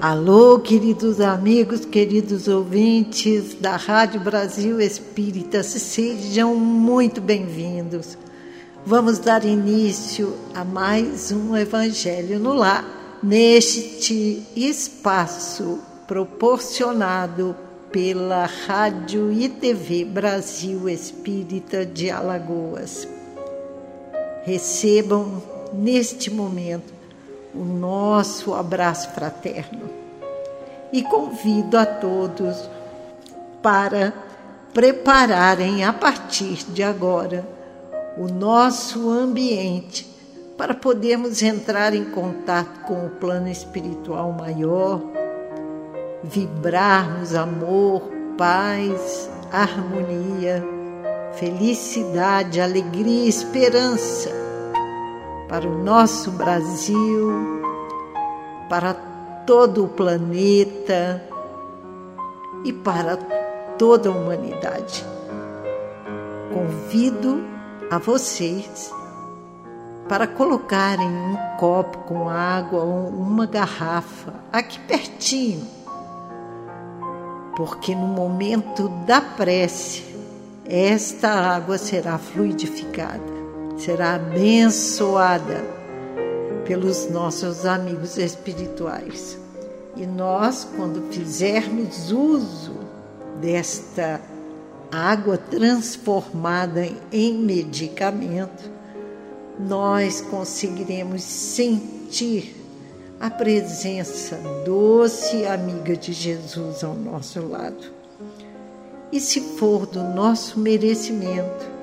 Alô, queridos amigos, queridos ouvintes da Rádio Brasil Espírita, sejam muito bem-vindos. Vamos dar início a mais um Evangelho no Lar, neste espaço proporcionado pela Rádio e TV Brasil Espírita de Alagoas. Recebam neste momento o nosso abraço fraterno. E convido a todos para prepararem a partir de agora o nosso ambiente para podermos entrar em contato com o plano espiritual maior, vibrarmos amor, paz, harmonia, felicidade, alegria esperança para o nosso Brasil, para todo o planeta e para toda a humanidade. Convido a vocês para colocarem um copo com água ou uma garrafa aqui pertinho, porque no momento da prece, esta água será fluidificada será abençoada pelos nossos amigos espirituais. E nós, quando fizermos uso desta água transformada em medicamento, nós conseguiremos sentir a presença doce e amiga de Jesus ao nosso lado. E se for do nosso merecimento,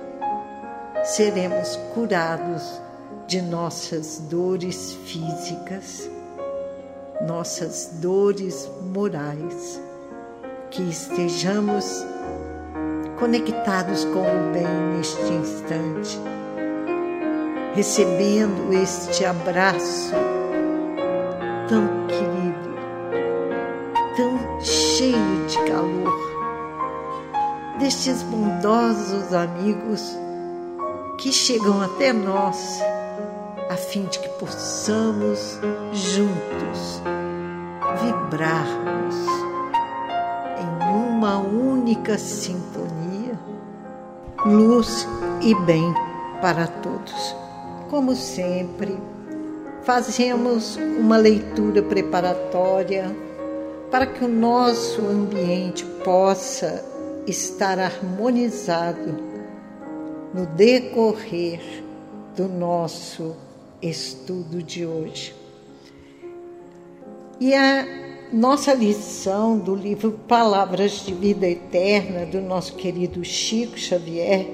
seremos curados de nossas dores físicas, nossas dores morais, que estejamos conectados com o bem neste instante, recebendo este abraço tão querido, tão cheio de calor, destes bondosos amigos que chegam até nós, a fim de que possamos juntos vibrarmos em uma única sintonia, luz e bem para todos. Como sempre, fazemos uma leitura preparatória para que o nosso ambiente possa estar harmonizado no decorrer do nosso estudo de hoje. E a nossa lição do livro Palavras de Vida Eterna, do nosso querido Chico Xavier,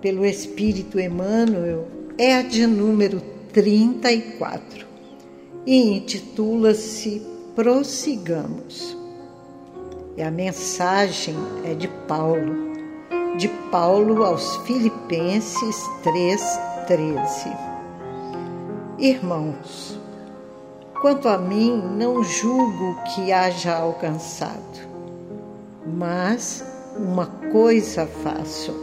pelo Espírito Emmanuel, é a de número 34 e intitula-se Prossigamos. E a mensagem é de Paulo de Paulo aos Filipenses 3:13. Irmãos, quanto a mim, não julgo que haja alcançado, mas uma coisa faço,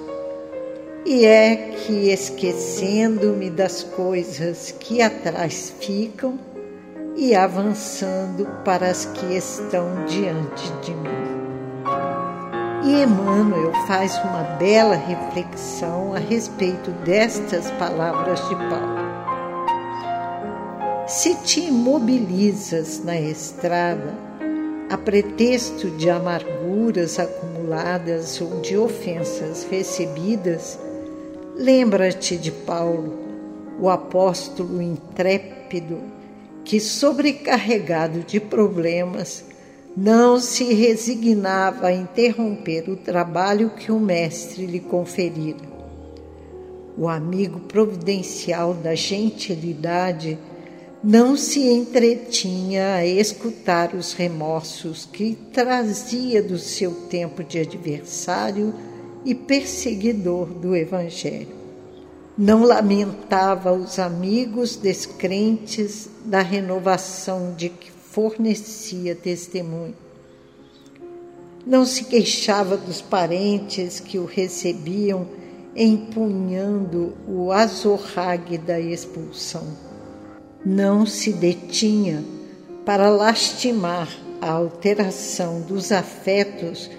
e é que esquecendo-me das coisas que atrás ficam e avançando para as que estão diante de mim. E Emmanuel faz uma bela reflexão a respeito destas palavras de Paulo. Se te imobilizas na estrada, a pretexto de amarguras acumuladas ou de ofensas recebidas, lembra-te de Paulo, o apóstolo intrépido que, sobrecarregado de problemas, não se resignava a interromper o trabalho que o mestre lhe conferira. O amigo providencial da gentilidade não se entretinha a escutar os remorsos que trazia do seu tempo de adversário e perseguidor do Evangelho. Não lamentava os amigos descrentes da renovação de que fornecia testemunho. Não se queixava dos parentes que o recebiam empunhando o azorrague da expulsão. Não se detinha para lastimar a alteração dos afetos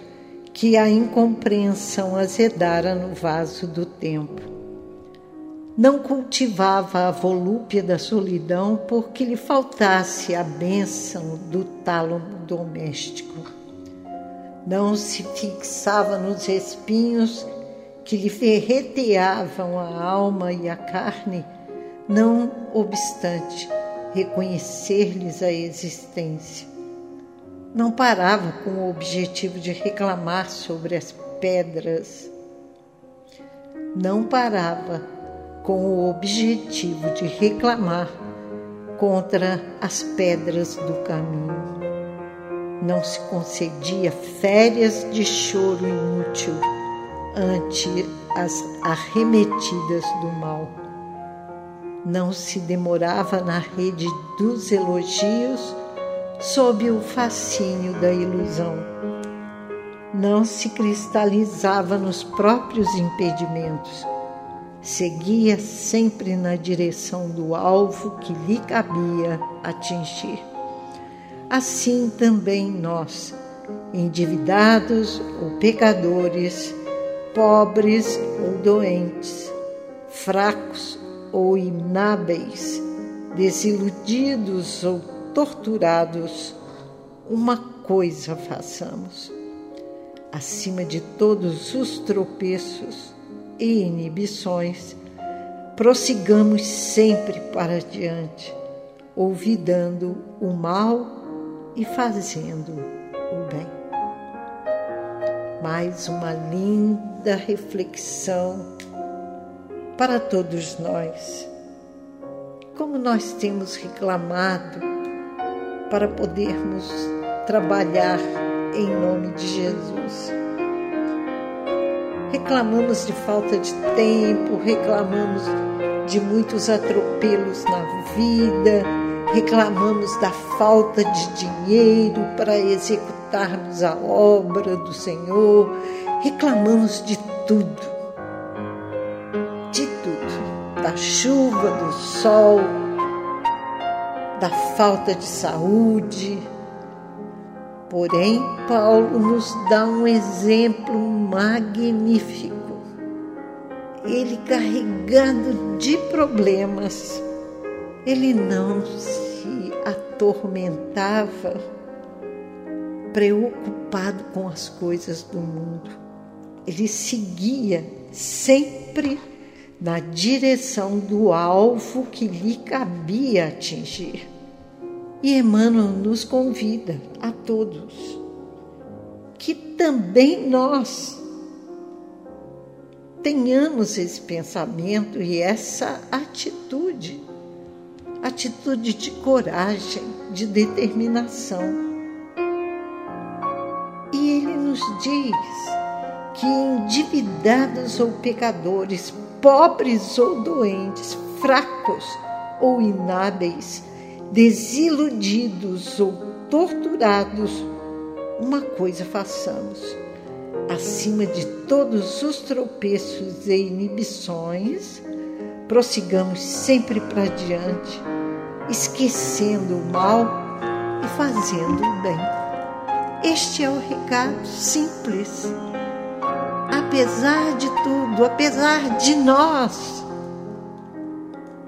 que a incompreensão azedara no vaso do tempo. Não cultivava a volúpia da solidão porque lhe faltasse a bênção do tálamo doméstico. Não se fixava nos espinhos que lhe ferreteavam a alma e a carne, não obstante reconhecer-lhes a existência não parava com o objetivo de reclamar sobre as pedras. Não parava com o objetivo de reclamar contra as pedras do caminho. Não se concedia férias de choro inútil ante as arremetidas do mal. Não se demorava na rede dos elogios sob o fascínio da ilusão. Não se cristalizava nos próprios impedimentos. Seguia sempre na direção do alvo que lhe cabia atingir. Assim também nós, endividados ou pecadores, pobres ou doentes, fracos ou inábeis, desiludidos ou torturados, uma coisa façamos. Acima de todos os tropeços e inibições, prossigamos sempre para diante, olvidando o mal e fazendo o bem. Mais uma linda reflexão para todos nós. Como nós temos reclamado para podermos trabalhar em nome de Jesus. Reclamamos de falta de tempo, reclamamos de muitos atropelos na vida, reclamamos da falta de dinheiro para executarmos a obra do Senhor, reclamamos de tudo, de tudo, da chuva, do sol, da falta de saúde. Porém, Paulo nos dá um exemplo magnífico. Ele carregado de problemas, ele não se atormentava, preocupado com as coisas do mundo. Ele seguia sempre na direção do alvo que lhe cabia atingir. E Emmanuel nos convida a todos que também nós tenhamos esse pensamento e essa atitude, atitude de coragem, de determinação. E ele nos diz que endividados ou pecadores pobres ou doentes, fracos ou inábeis, desiludidos ou torturados, uma coisa façamos. Acima de todos os tropeços e inibições, prossigamos sempre para diante, esquecendo o mal e fazendo o bem. Este é o recado simples apesar de tudo, apesar de nós,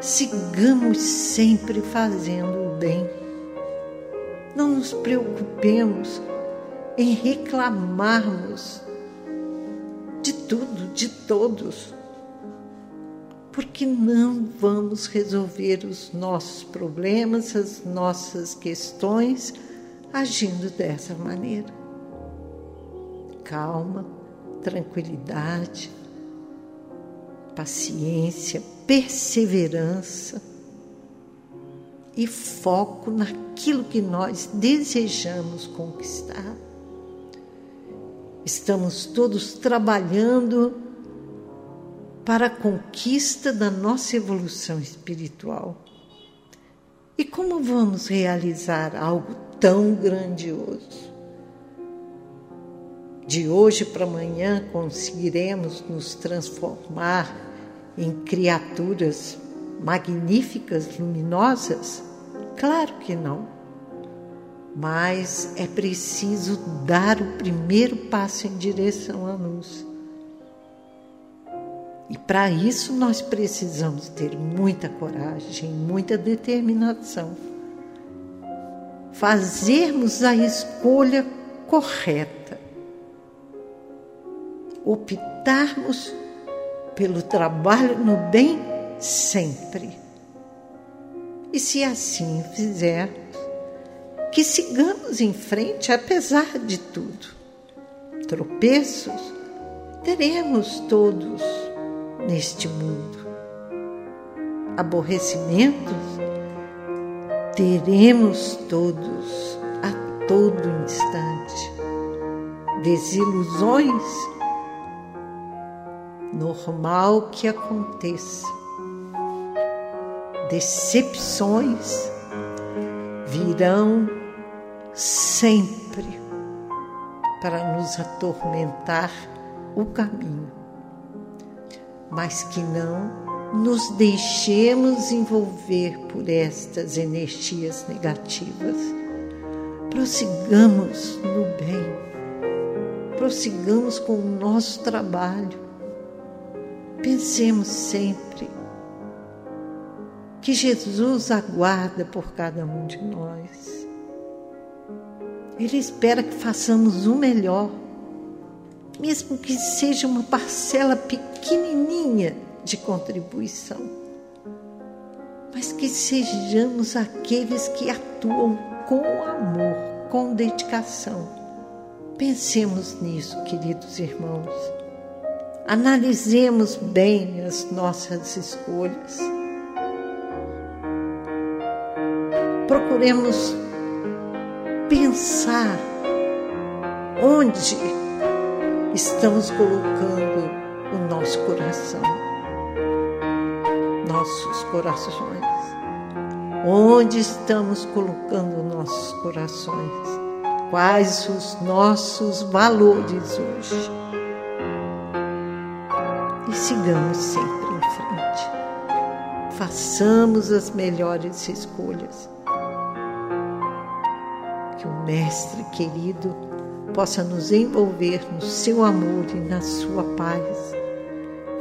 sigamos sempre fazendo o bem. Não nos preocupemos em reclamarmos de tudo, de todos, porque não vamos resolver os nossos problemas, as nossas questões agindo dessa maneira. Calma tranquilidade, paciência, perseverança e foco naquilo que nós desejamos conquistar. Estamos todos trabalhando para a conquista da nossa evolução espiritual. E como vamos realizar algo tão grandioso? De hoje para amanhã conseguiremos nos transformar em criaturas magníficas, luminosas? Claro que não. mas é preciso dar o primeiro passo em direção à luz. E para isso nós precisamos ter muita coragem, muita determinação. Fazermos a escolha correta. Optarmos pelo trabalho no bem sempre. E se assim fizermos, que sigamos em frente apesar de tudo. Tropeços teremos todos neste mundo. Aborrecimentos teremos todos a todo instante. Desilusões, normal que aconteça. Decepções virão sempre para nos atormentar o caminho mas que não nos deixemos envolver por estas energias negativas. Prossigamos no bem, prossigamos com o nosso trabalho. Pensemos sempre que Jesus aguarda por cada um de nós. Ele espera que façamos o melhor mesmo que seja uma parcela pequenininha de contribuição, mas que sejamos aqueles que atuam com amor, com dedicação. Pensemos nisso, queridos irmãos. Analisemos bem as nossas escolhas. Procuremos pensar onde estamos colocando o nosso coração, nossos corações. Onde estamos colocando nossos corações? Quais os nossos valores hoje? E sigamos sempre em frente. Façamos as melhores escolhas. Que o Mestre querido possa nos envolver no seu amor e na sua paz,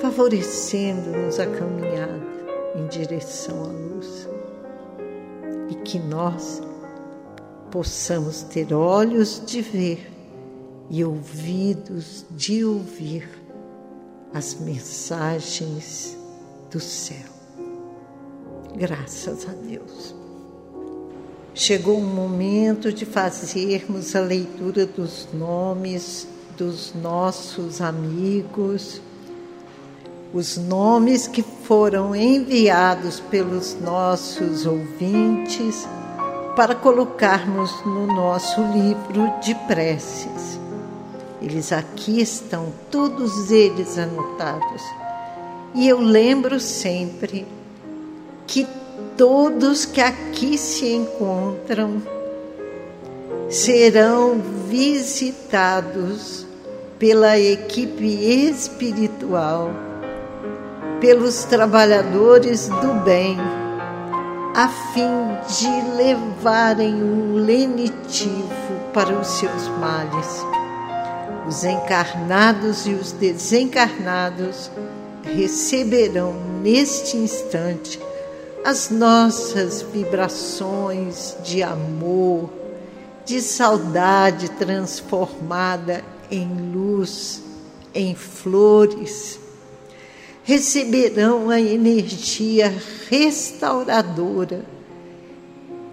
favorecendo-nos a caminhada em direção à luz. E que nós possamos ter olhos de ver e ouvidos de ouvir as mensagens do céu. Graças a Deus. Chegou o momento de fazermos a leitura dos nomes dos nossos amigos, os nomes que foram enviados pelos nossos ouvintes para colocarmos no nosso livro de preces. Eles aqui estão, todos eles anotados. E eu lembro sempre que todos que aqui se encontram serão visitados pela equipe espiritual, pelos trabalhadores do bem, a fim de levarem um lenitivo para os seus males. Os encarnados e os desencarnados receberão neste instante as nossas vibrações de amor, de saudade transformada em luz, em flores, receberão a energia restauradora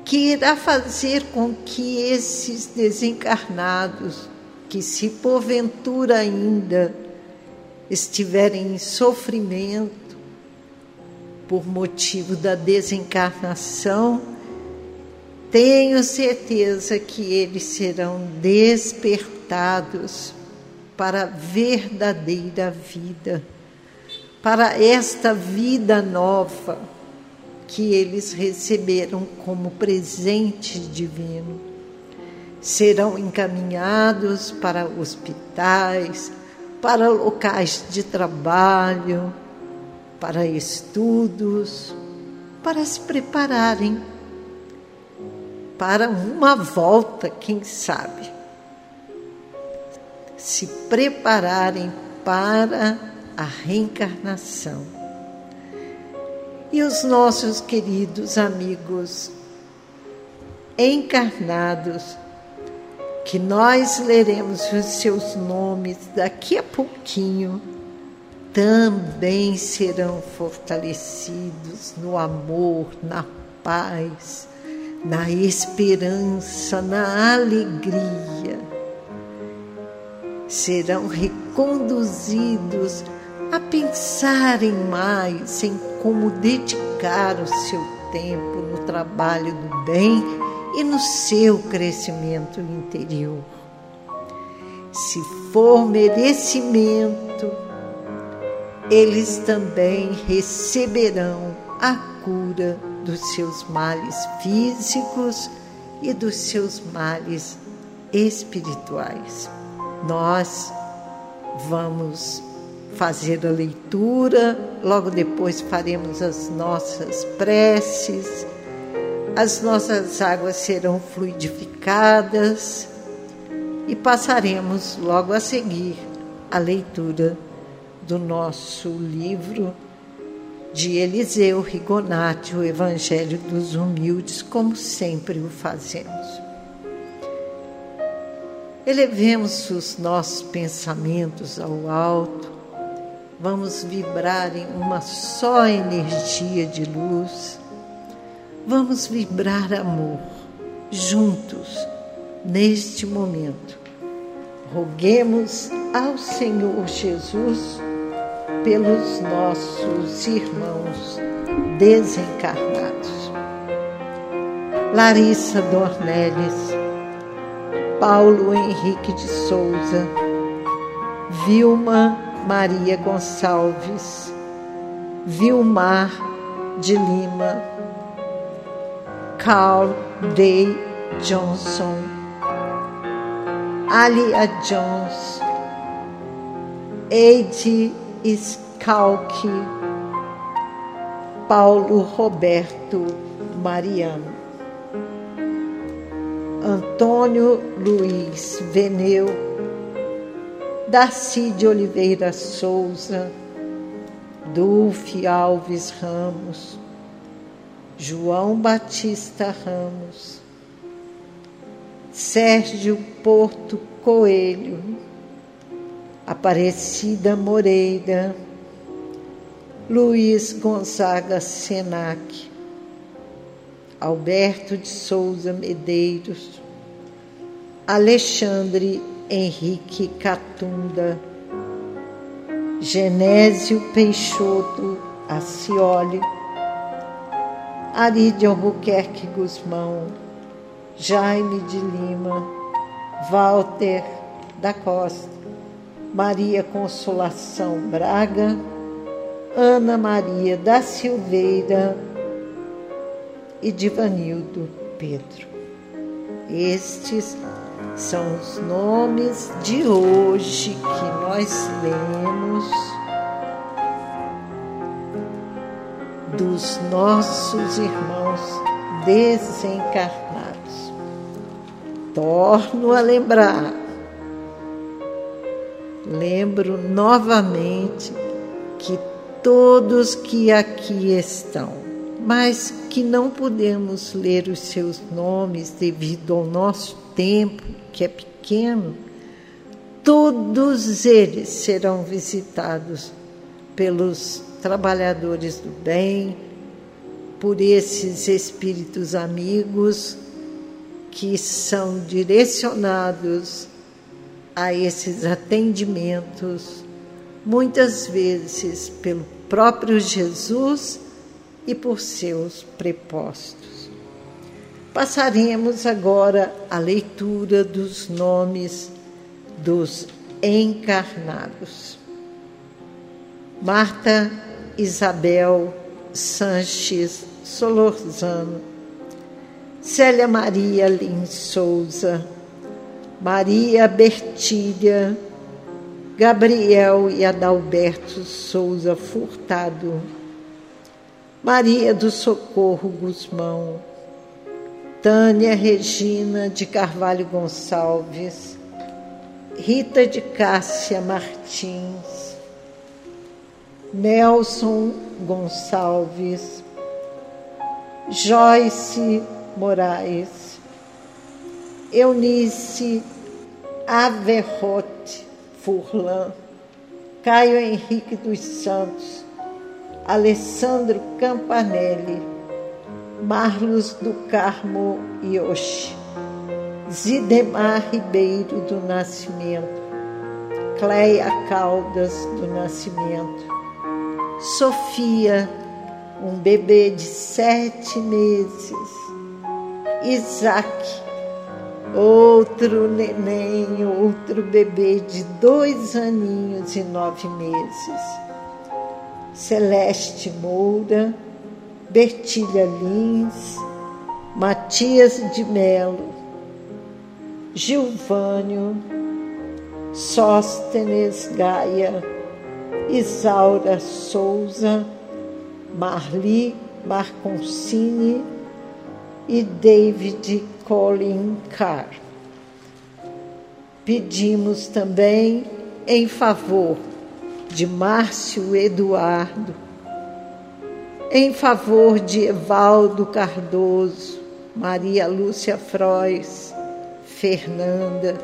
que irá fazer com que esses desencarnados, que se porventura ainda estiverem em sofrimento, por motivo da desencarnação, tenho certeza que eles serão despertados para a verdadeira vida, para esta vida nova que eles receberam como presente divino. Serão encaminhados para hospitais, para locais de trabalho, para estudos, para se prepararem para uma volta, quem sabe. Se prepararem para a reencarnação. E os nossos queridos amigos encarnados, que nós leremos os seus nomes daqui a pouquinho, também serão fortalecidos no amor, na paz, na esperança, na alegria. Serão reconduzidos a pensarem mais em como dedicar o seu tempo no trabalho do bem e no seu crescimento interior. Se for merecimento, eles também receberão a cura dos seus males físicos e dos seus males espirituais. Nós vamos fazer a leitura, logo depois faremos as nossas preces as nossas águas serão fluidificadas e passaremos logo a seguir a leitura do nosso livro de Eliseu Rigonati, o Evangelho dos Humildes, como sempre o fazemos. Elevemos os nossos pensamentos ao alto, vamos vibrar em uma só energia de luz Vamos vibrar amor juntos neste momento. Roguemos ao Senhor Jesus pelos nossos irmãos desencarnados. Larissa Dornelles, Paulo Henrique de Souza, Vilma Maria Gonçalves, Vilmar de Lima, Carl Day Johnson, Alia Jones, Eide Scalchi, Paulo Roberto Mariano, Antônio Luiz Veneu, Darcy de Oliveira Souza, Dulce Alves Ramos, João Batista Ramos, Sérgio Porto Coelho, Aparecida Moreira, Luiz Gonzaga Senac, Alberto de Souza Medeiros, Alexandre Henrique Catunda, Genésio Peixoto Acioli, Ari de Albuquerque Guzmão, Jaime de Lima, Walter da Costa, Maria Consolação Braga, Ana Maria da Silveira e Divanildo Pedro. Estes são os nomes de hoje que nós lemos dos nossos irmãos desencarnados. Torno a lembrar, lembro novamente que todos que aqui estão, mas que não podemos ler os seus nomes devido ao nosso tempo, que é pequeno, todos eles serão visitados pelos trabalhadores do bem, por esses espíritos amigos que são direcionados a esses atendimentos, muitas vezes pelo próprio Jesus e por seus prepostos. Passaremos agora à leitura dos nomes dos encarnados. Marta Isabel Sanches Solorzano, Célia Maria Lins Souza, Maria Bertília, Gabriel e Adalberto Souza Furtado, Maria do Socorro Guzmão, Tânia Regina de Carvalho Gonçalves, Rita de Cássia Martins, Nelson Gonçalves, Joyce Moraes, Eunice Averrote Furlan, Caio Henrique dos Santos, Alessandro Campanelli, Marlos do Carmo Yoshi, Zidemar Ribeiro do Nascimento, Cleia Caldas do Nascimento, Sofia, um bebê de sete meses, Isaac, outro neném, outro bebê de dois aninhos e nove meses, Celeste Moura, Bertilha Lins, Matias de Melo, Gilvânio, Sóstenes Gaia, Isaura Souza, Marli Marconcini e David Colin Carr. Pedimos também em favor de Márcio Eduardo, em favor de Evaldo Cardoso, Maria Lúcia Frois, Fernanda,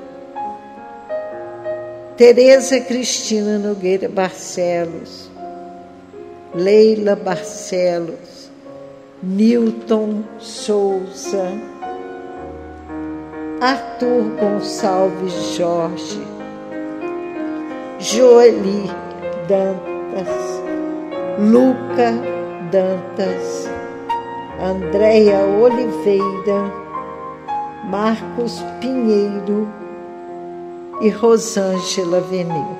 Tereza Cristina Nogueira Barcelos, Leila Barcelos, Newton Souza, Arthur Gonçalves Jorge, Joeli Dantas, Luca Dantas, Andréia Oliveira, Marcos Pinheiro e Rosângela Venil.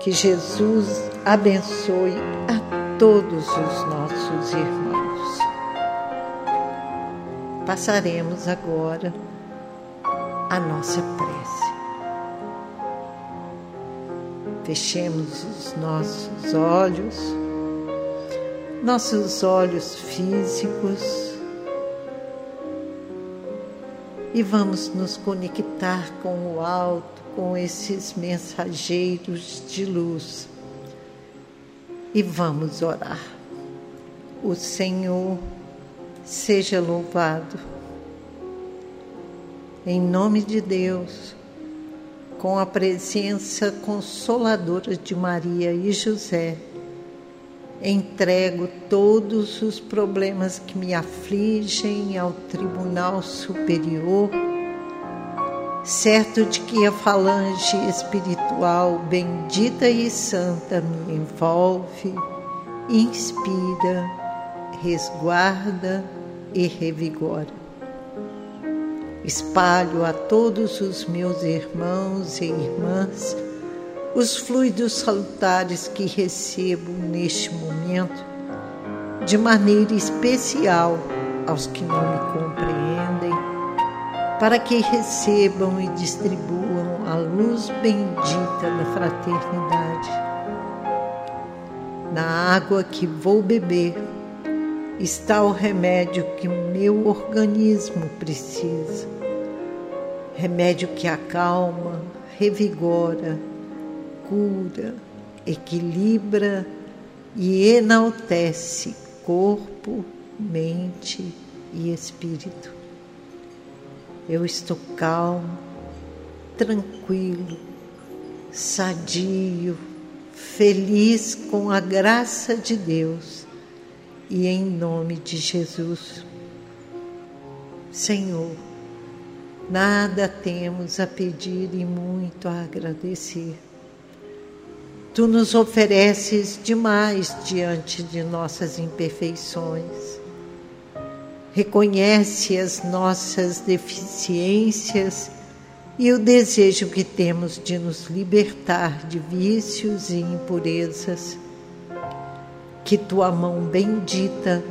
Que Jesus abençoe a todos os nossos irmãos. Passaremos agora a nossa prece. Fechemos os nossos olhos, nossos olhos físicos, e vamos nos conectar com o alto, com esses mensageiros de luz. E vamos orar. O Senhor seja louvado. Em nome de Deus, com a presença consoladora de Maria e José, entrego todos os problemas que me afligem ao Tribunal Superior, certo de que a falange espiritual bendita e santa me envolve, inspira, resguarda e revigora. Espalho a todos os meus irmãos e irmãs os fluidos salutares que recebo neste momento, de maneira especial aos que não me compreendem, para que recebam e distribuam a luz bendita da fraternidade. Na água que vou beber está o remédio que meu organismo precisa, remédio que acalma, revigora, cura, equilibra e enaltece corpo, mente e espírito. Eu estou calmo, tranquilo, sadio, feliz com a graça de Deus e em nome de Jesus. Senhor, nada temos a pedir e muito a agradecer. Tu nos ofereces demais diante de nossas imperfeições. Reconhece as nossas deficiências e o desejo que temos de nos libertar de vícios e impurezas. Que tua mão bendita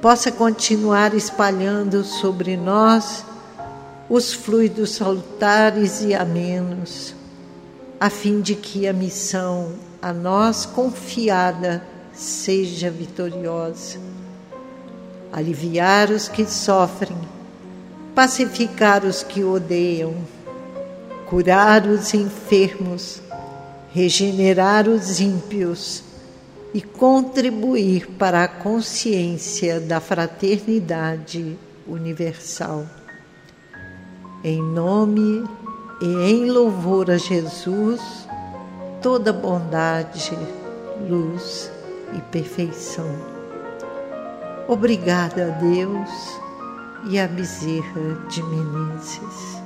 possa continuar espalhando sobre nós os fluidos salutares e amenos a fim de que a missão a nós confiada seja vitoriosa. aliviar os que sofrem, pacificar os que odeiam, curar os enfermos, regenerar os ímpios e contribuir para a consciência da fraternidade universal. Em nome e em louvor a Jesus, toda bondade, luz e perfeição. Obrigada a Deus e a Bezerra de Menezes.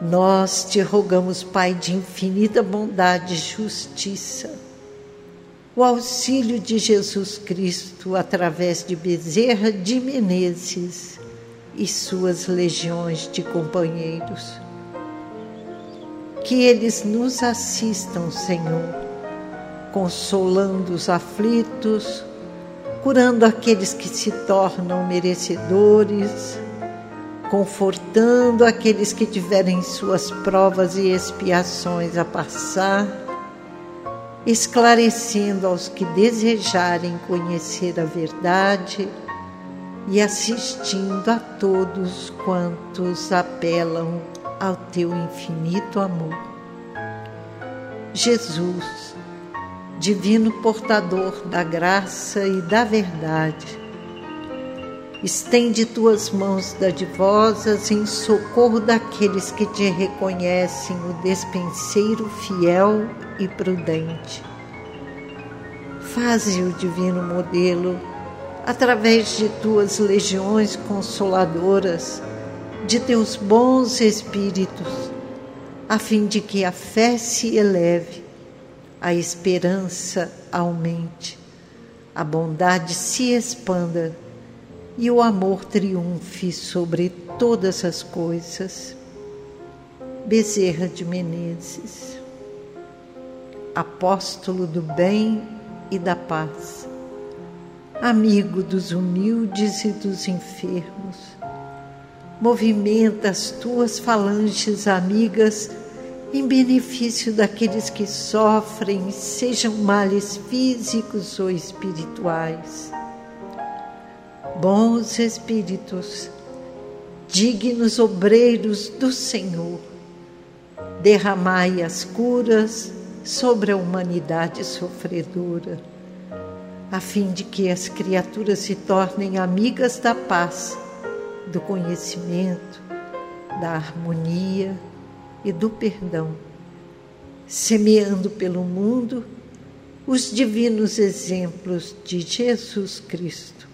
Nós te rogamos, Pai de infinita bondade e justiça, o auxílio de Jesus Cristo através de Bezerra de Menezes e suas legiões de companheiros. Que eles nos assistam, Senhor, consolando os aflitos, curando aqueles que se tornam merecedores, confortando aqueles que tiverem suas provas e expiações a passar, esclarecendo aos que desejarem conhecer a verdade e assistindo a todos quantos apelam ao teu infinito amor. Jesus, divino portador da graça e da verdade. Estende tuas mãos dadivosas em socorro daqueles que te reconhecem o despenseiro fiel e prudente. Faze o divino modelo através de tuas legiões consoladoras, de teus bons espíritos, a fim de que a fé se eleve a esperança aumente, a bondade se expanda e o amor triunfe sobre todas as coisas. Bezerra de Menezes, apóstolo do bem e da paz, amigo dos humildes e dos enfermos, movimenta as tuas falanges amigas em benefício daqueles que sofrem, sejam males físicos ou espirituais. Bons espíritos, dignos obreiros do Senhor, derramai as curas sobre a humanidade sofredora, a fim de que as criaturas se tornem amigas da paz, do conhecimento, da harmonia e do perdão, semeando pelo mundo os divinos exemplos de Jesus Cristo.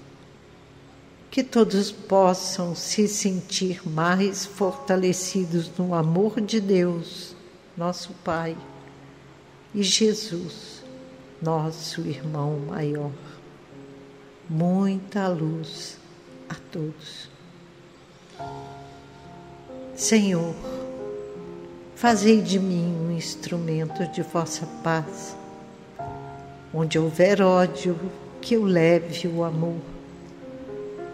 Que todos possam se sentir mais fortalecidos no amor de Deus, nosso Pai, e Jesus, nosso irmão maior. Muita luz a todos. Senhor, Fazei de mim um instrumento de vossa paz. Onde houver ódio, que eu leve o amor.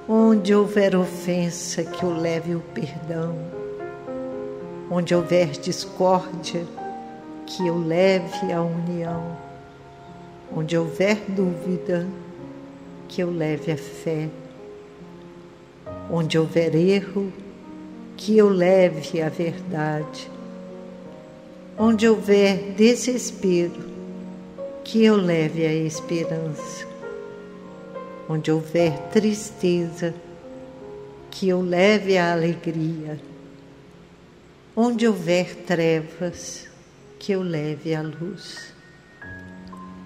Onde houver ofensa, que eu leve o perdão. Onde houver discórdia, que eu leve a união. Onde houver dúvida, que eu leve a fé. Onde houver erro, que eu leve a verdade Onde houver desespero, que eu leve a esperança. Onde houver tristeza, que eu leve a alegria. Onde houver trevas, que eu leve a luz.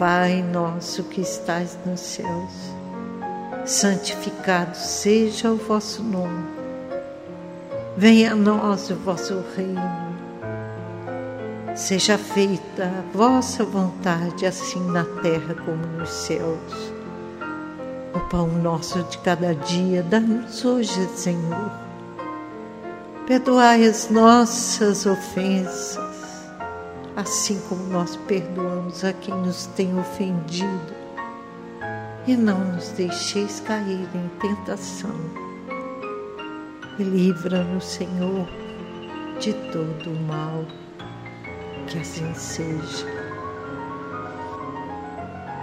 Pai nosso que estais nos céus, santificado seja o vosso nome Venha a nós o vosso reino. Seja feita a vossa vontade, assim na terra como nos céus. O pão nosso de cada dia, dá-nos hoje, Senhor. Perdoai as nossas ofensas, assim como nós perdoamos a quem nos tem ofendido. E não nos deixeis cair em tentação. Livra-nos, Senhor, de todo o mal que assim seja.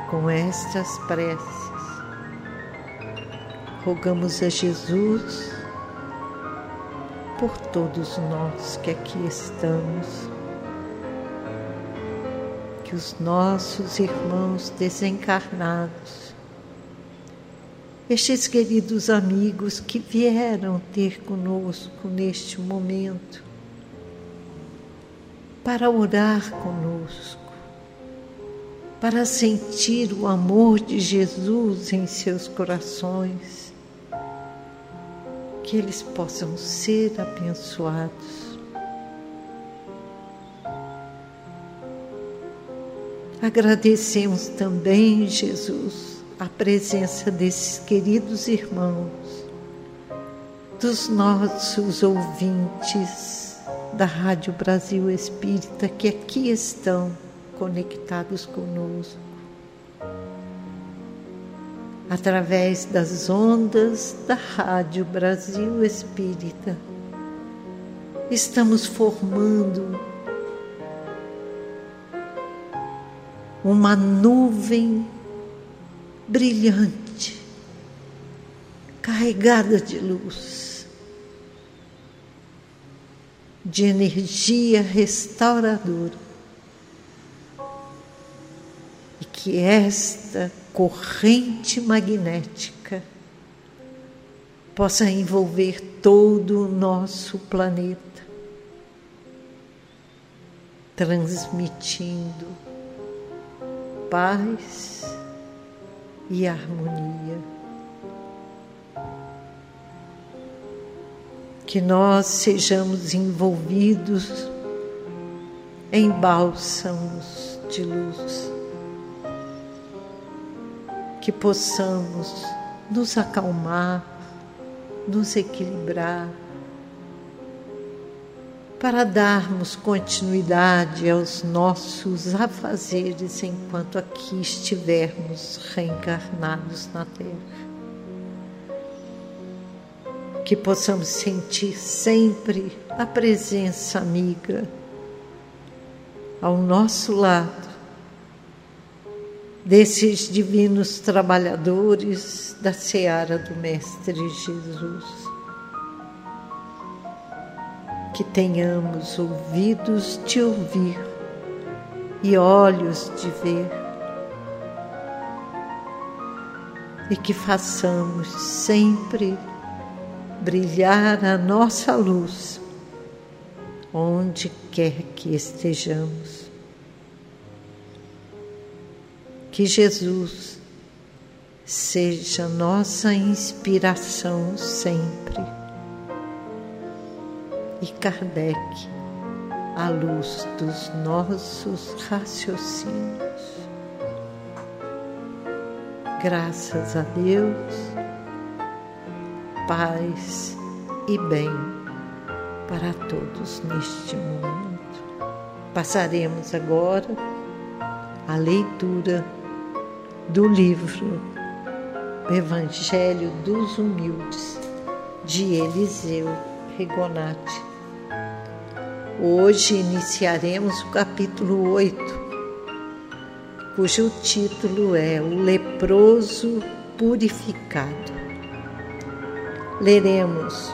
Com estas preces, rogamos a Jesus por todos nós que aqui estamos, que os nossos irmãos desencarnados, estes queridos amigos que vieram ter conosco neste momento, para orar conosco, para sentir o amor de Jesus em seus corações, que eles possam ser abençoados. Agradecemos também, Jesus, a presença desses queridos irmãos, dos nossos ouvintes, da Rádio Brasil Espírita que aqui estão conectados conosco. Através das ondas da Rádio Brasil Espírita, estamos formando uma nuvem brilhante, carregada de luz de energia restauradora. E que esta corrente magnética possa envolver todo o nosso planeta, transmitindo paz e harmonia. que nós sejamos envolvidos em bálsamos de luz, que possamos nos acalmar, nos equilibrar, para darmos continuidade aos nossos afazeres enquanto aqui estivermos reencarnados na Terra que possamos sentir sempre a presença amiga ao nosso lado desses divinos trabalhadores da seara do Mestre Jesus. Que tenhamos ouvidos de ouvir e olhos de ver, e que façamos sempre brilhar a nossa luz onde quer que estejamos. Que Jesus seja nossa inspiração sempre e Kardec a luz dos nossos raciocínios. Graças a Deus paz e bem para todos neste momento. Passaremos agora a leitura do livro Evangelho dos Humildes, de Eliseu Regonati. Hoje iniciaremos o capítulo 8, cujo título é O Leproso Purificado. Leremos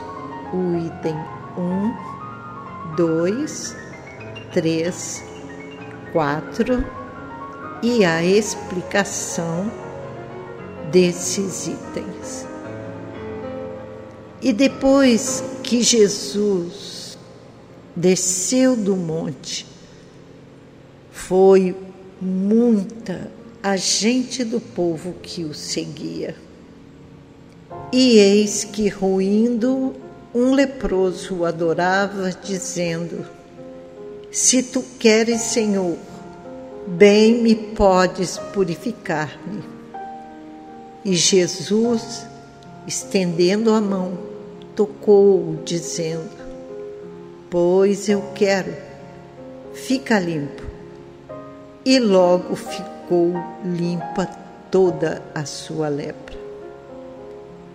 o item 1, 2, 3, 4 e a explicação desses itens. E depois que Jesus desceu do monte, foi muita a gente do povo que o seguia. E eis que, ruindo, um leproso o adorava, dizendo: Se tu queres, Senhor, bem me podes purificar-me. E Jesus, estendendo a mão, tocou-o, dizendo: Pois eu quero, fica limpo. E logo ficou limpa toda a sua lepra.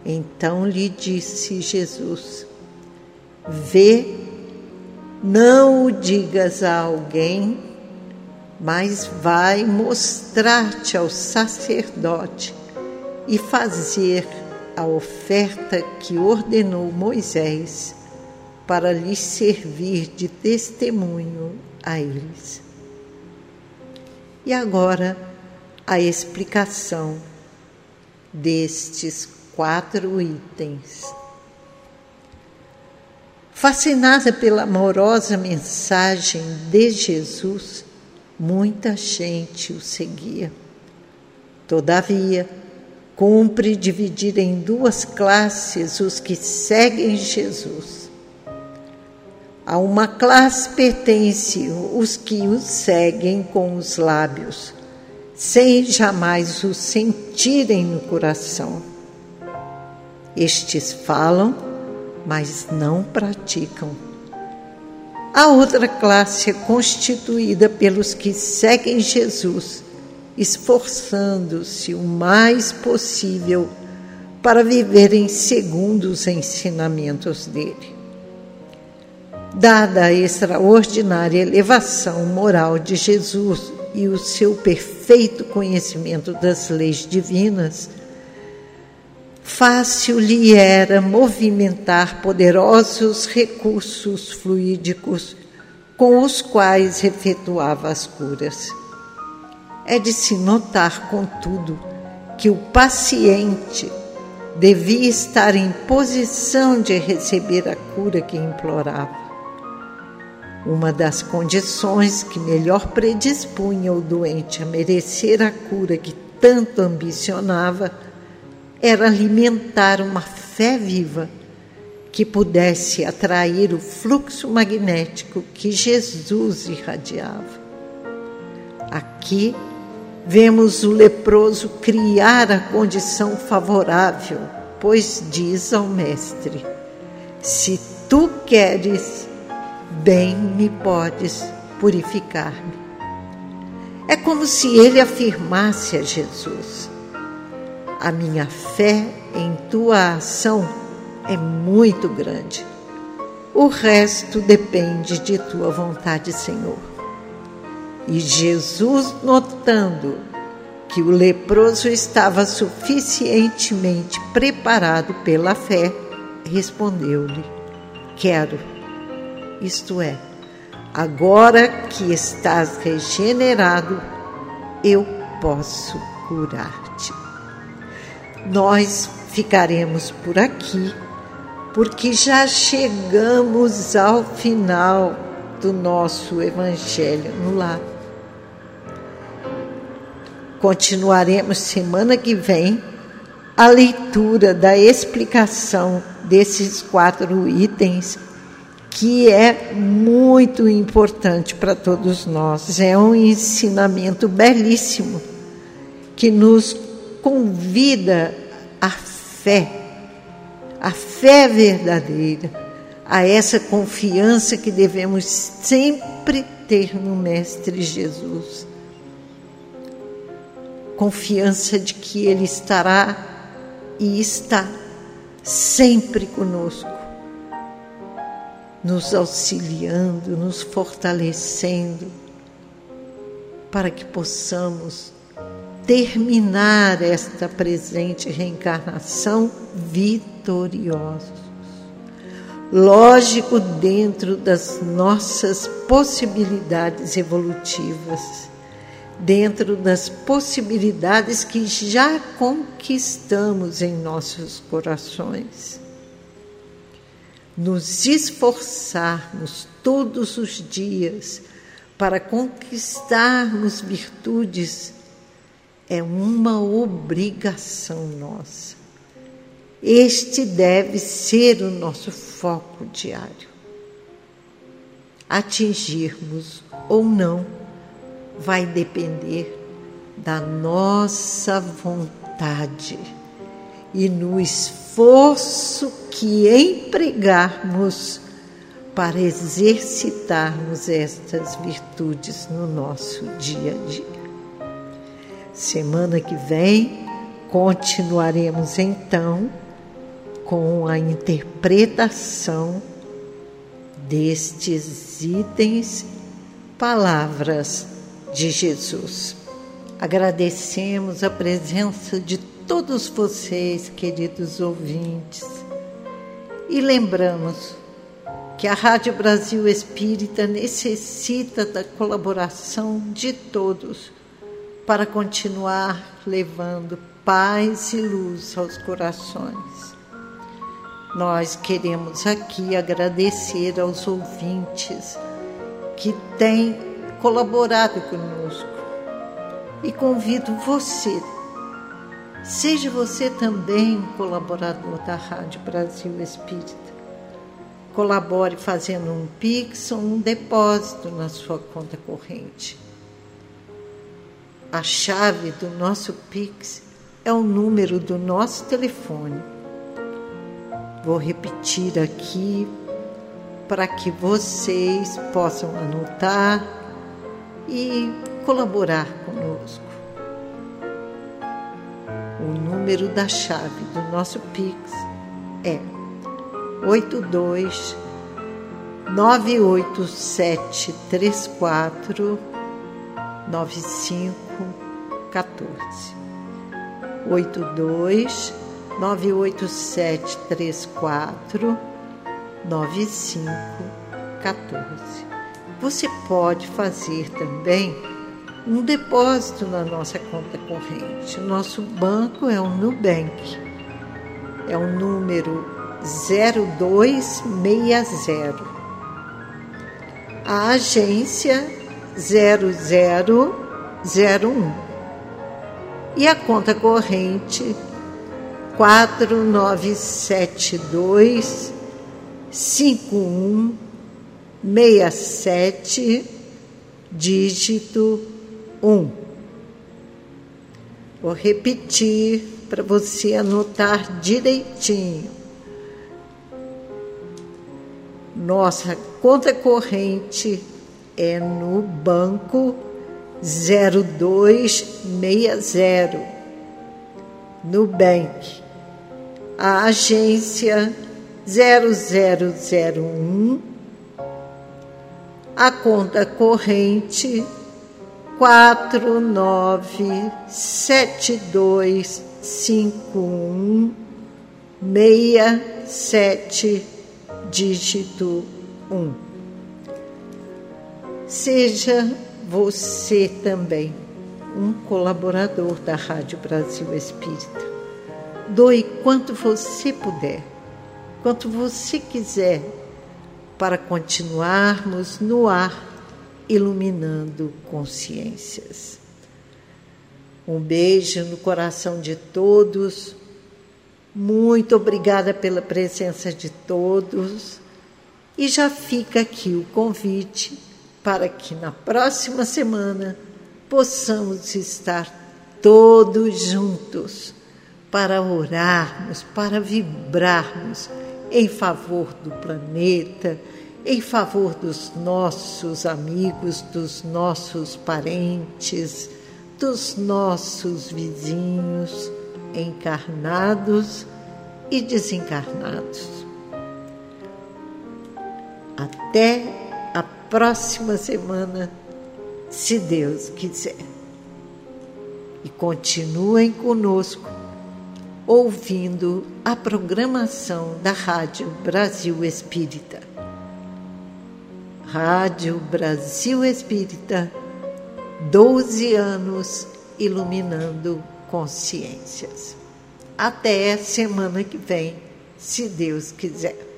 Então lhe disse Jesus: Vê, não o digas a alguém, mas vai mostrar-te ao sacerdote e fazer a oferta que ordenou Moisés para lhes servir de testemunho a eles. E agora a explicação destes quatro itens. Fascinada pela amorosa mensagem de Jesus, muita gente o seguia. Todavia, cumpre dividir em duas classes os que seguem Jesus. A uma classe pertencem os que o seguem com os lábios, sem jamais o sentirem no coração. Estes falam, mas não praticam. A outra classe é constituída pelos que seguem Jesus, esforçando-se o mais possível para viverem segundo os ensinamentos dele. Dada a extraordinária elevação moral de Jesus e o seu perfeito conhecimento das leis divinas, fácil lhe era movimentar poderosos recursos fluídicos com os quais efetuava as curas. É de se notar, contudo, que o paciente devia estar em posição de receber a cura que implorava. Uma das condições que melhor predispunha o doente a merecer a cura que tanto ambicionava era alimentar uma fé viva que pudesse atrair o fluxo magnético que Jesus irradiava. Aqui vemos o leproso criar a condição favorável, pois diz ao Mestre: Se tu queres, bem me podes purificar-me. É como se ele afirmasse a Jesus: A minha fé em tua ação é muito grande. O resto depende de tua vontade, Senhor. E Jesus, notando que o leproso estava suficientemente preparado pela fé, respondeu-lhe: Quero isto é, agora que estás regenerado, eu posso curar-te. Nós ficaremos por aqui, porque já chegamos ao final do nosso Evangelho no lar. Continuaremos semana que vem a leitura da explicação desses quatro itens que é muito importante para todos nós. É um ensinamento belíssimo que nos convida à fé, à fé verdadeira, a essa confiança que devemos sempre ter no Mestre Jesus. Confiança de que Ele estará e está sempre conosco nos auxiliando, nos fortalecendo, para que possamos terminar esta presente reencarnação vitoriosos. Lógico, dentro das nossas possibilidades evolutivas, dentro das possibilidades que já conquistamos em nossos corações nos esforçarmos todos os dias para conquistarmos virtudes é uma obrigação nossa. Este deve ser o nosso foco diário. atingirmos ou não vai depender da nossa vontade e no esforço que empregarmos para exercitarmos estas virtudes no nosso dia a dia. Semana que vem continuaremos então com a interpretação destes itens, palavras de Jesus. Agradecemos a presença de todos vocês, queridos ouvintes, e lembramos que a Rádio Brasil Espírita necessita da colaboração de todos para continuar levando paz e luz aos corações. Nós queremos aqui agradecer aos ouvintes que têm colaborado conosco e convido você, seja você também um colaborador da Rádio Brasil Espírita. Colabore fazendo um Pix ou um depósito na sua conta corrente. A chave do nosso Pix é o número do nosso telefone Vou repetir aqui para que vocês possam anotar e colaborar conosco. O número da chave do nosso Pix é 82 98734 9514 82 98734 9514. Você pode fazer também um depósito na nossa conta corrente. O nosso banco é o Nubank. É o número 0260. A agência 0001. E a conta corrente quatro nove sete dois cinco um meia sete dígito um. Vou repetir para você anotar direitinho. Nossa conta corrente é no banco zero dois meia zero no Nubank a agência 0001, a conta corrente 49725167 dígito 1. Seja você também um colaborador da Rádio Brasil Espírita Doe quanto você puder, quanto você quiser, para continuarmos no ar iluminando consciências. Um beijo no coração de todos. Muito obrigada pela presença de todos. E já fica aqui o convite para que na próxima semana possamos estar todos juntos para orarmos, para vibrarmos em favor do planeta, em favor dos nossos amigos, dos nossos parentes, dos nossos vizinhos, encarnados e desencarnados. Até a próxima semana, se Deus quiser. E continuem conosco ouvindo a programação da Rádio Brasil Espírita. Rádio Brasil Espírita, 12 anos iluminando consciências. Até semana que vem, se Deus quiser.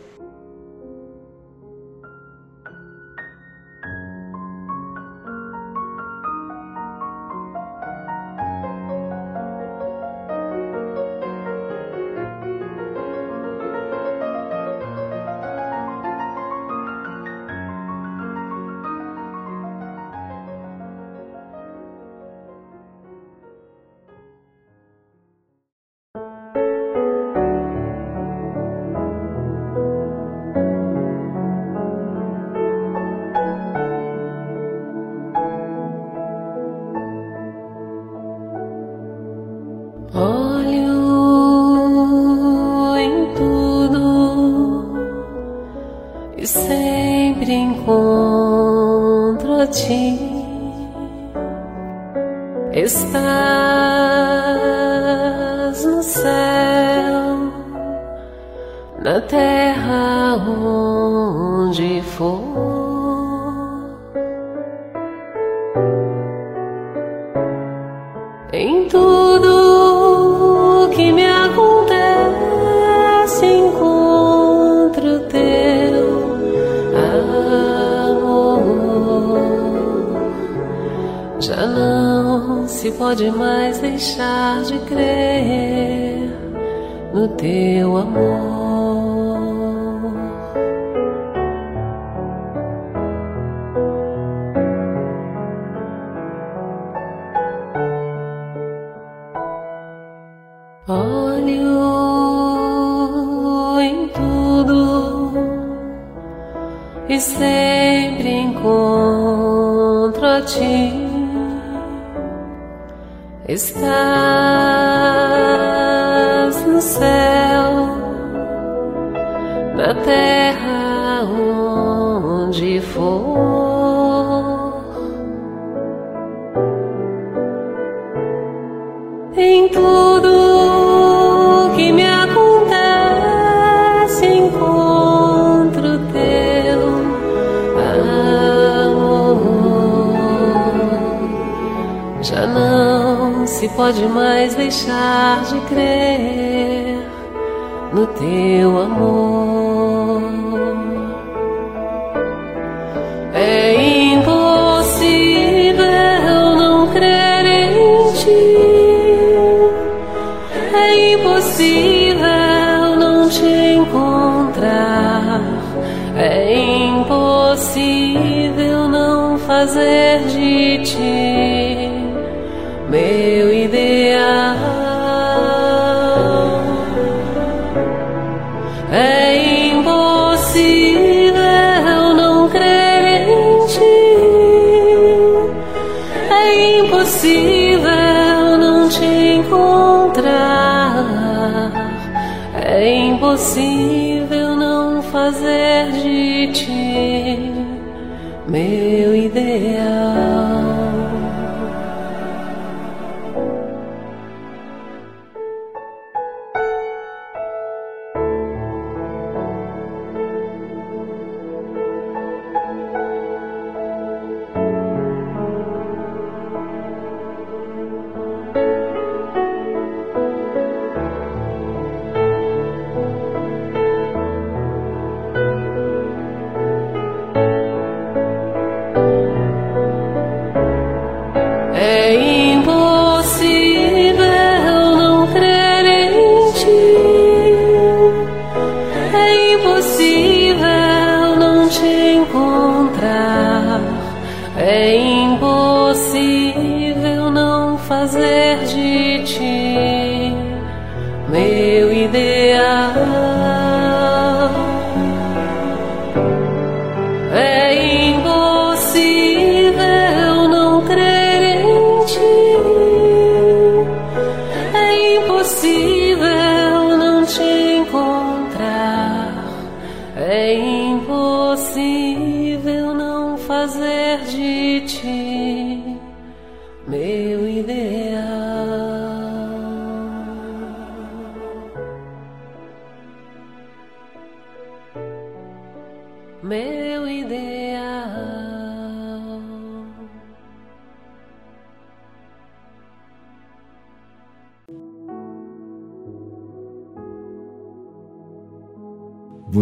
pode mais deixar de crer no teu amor.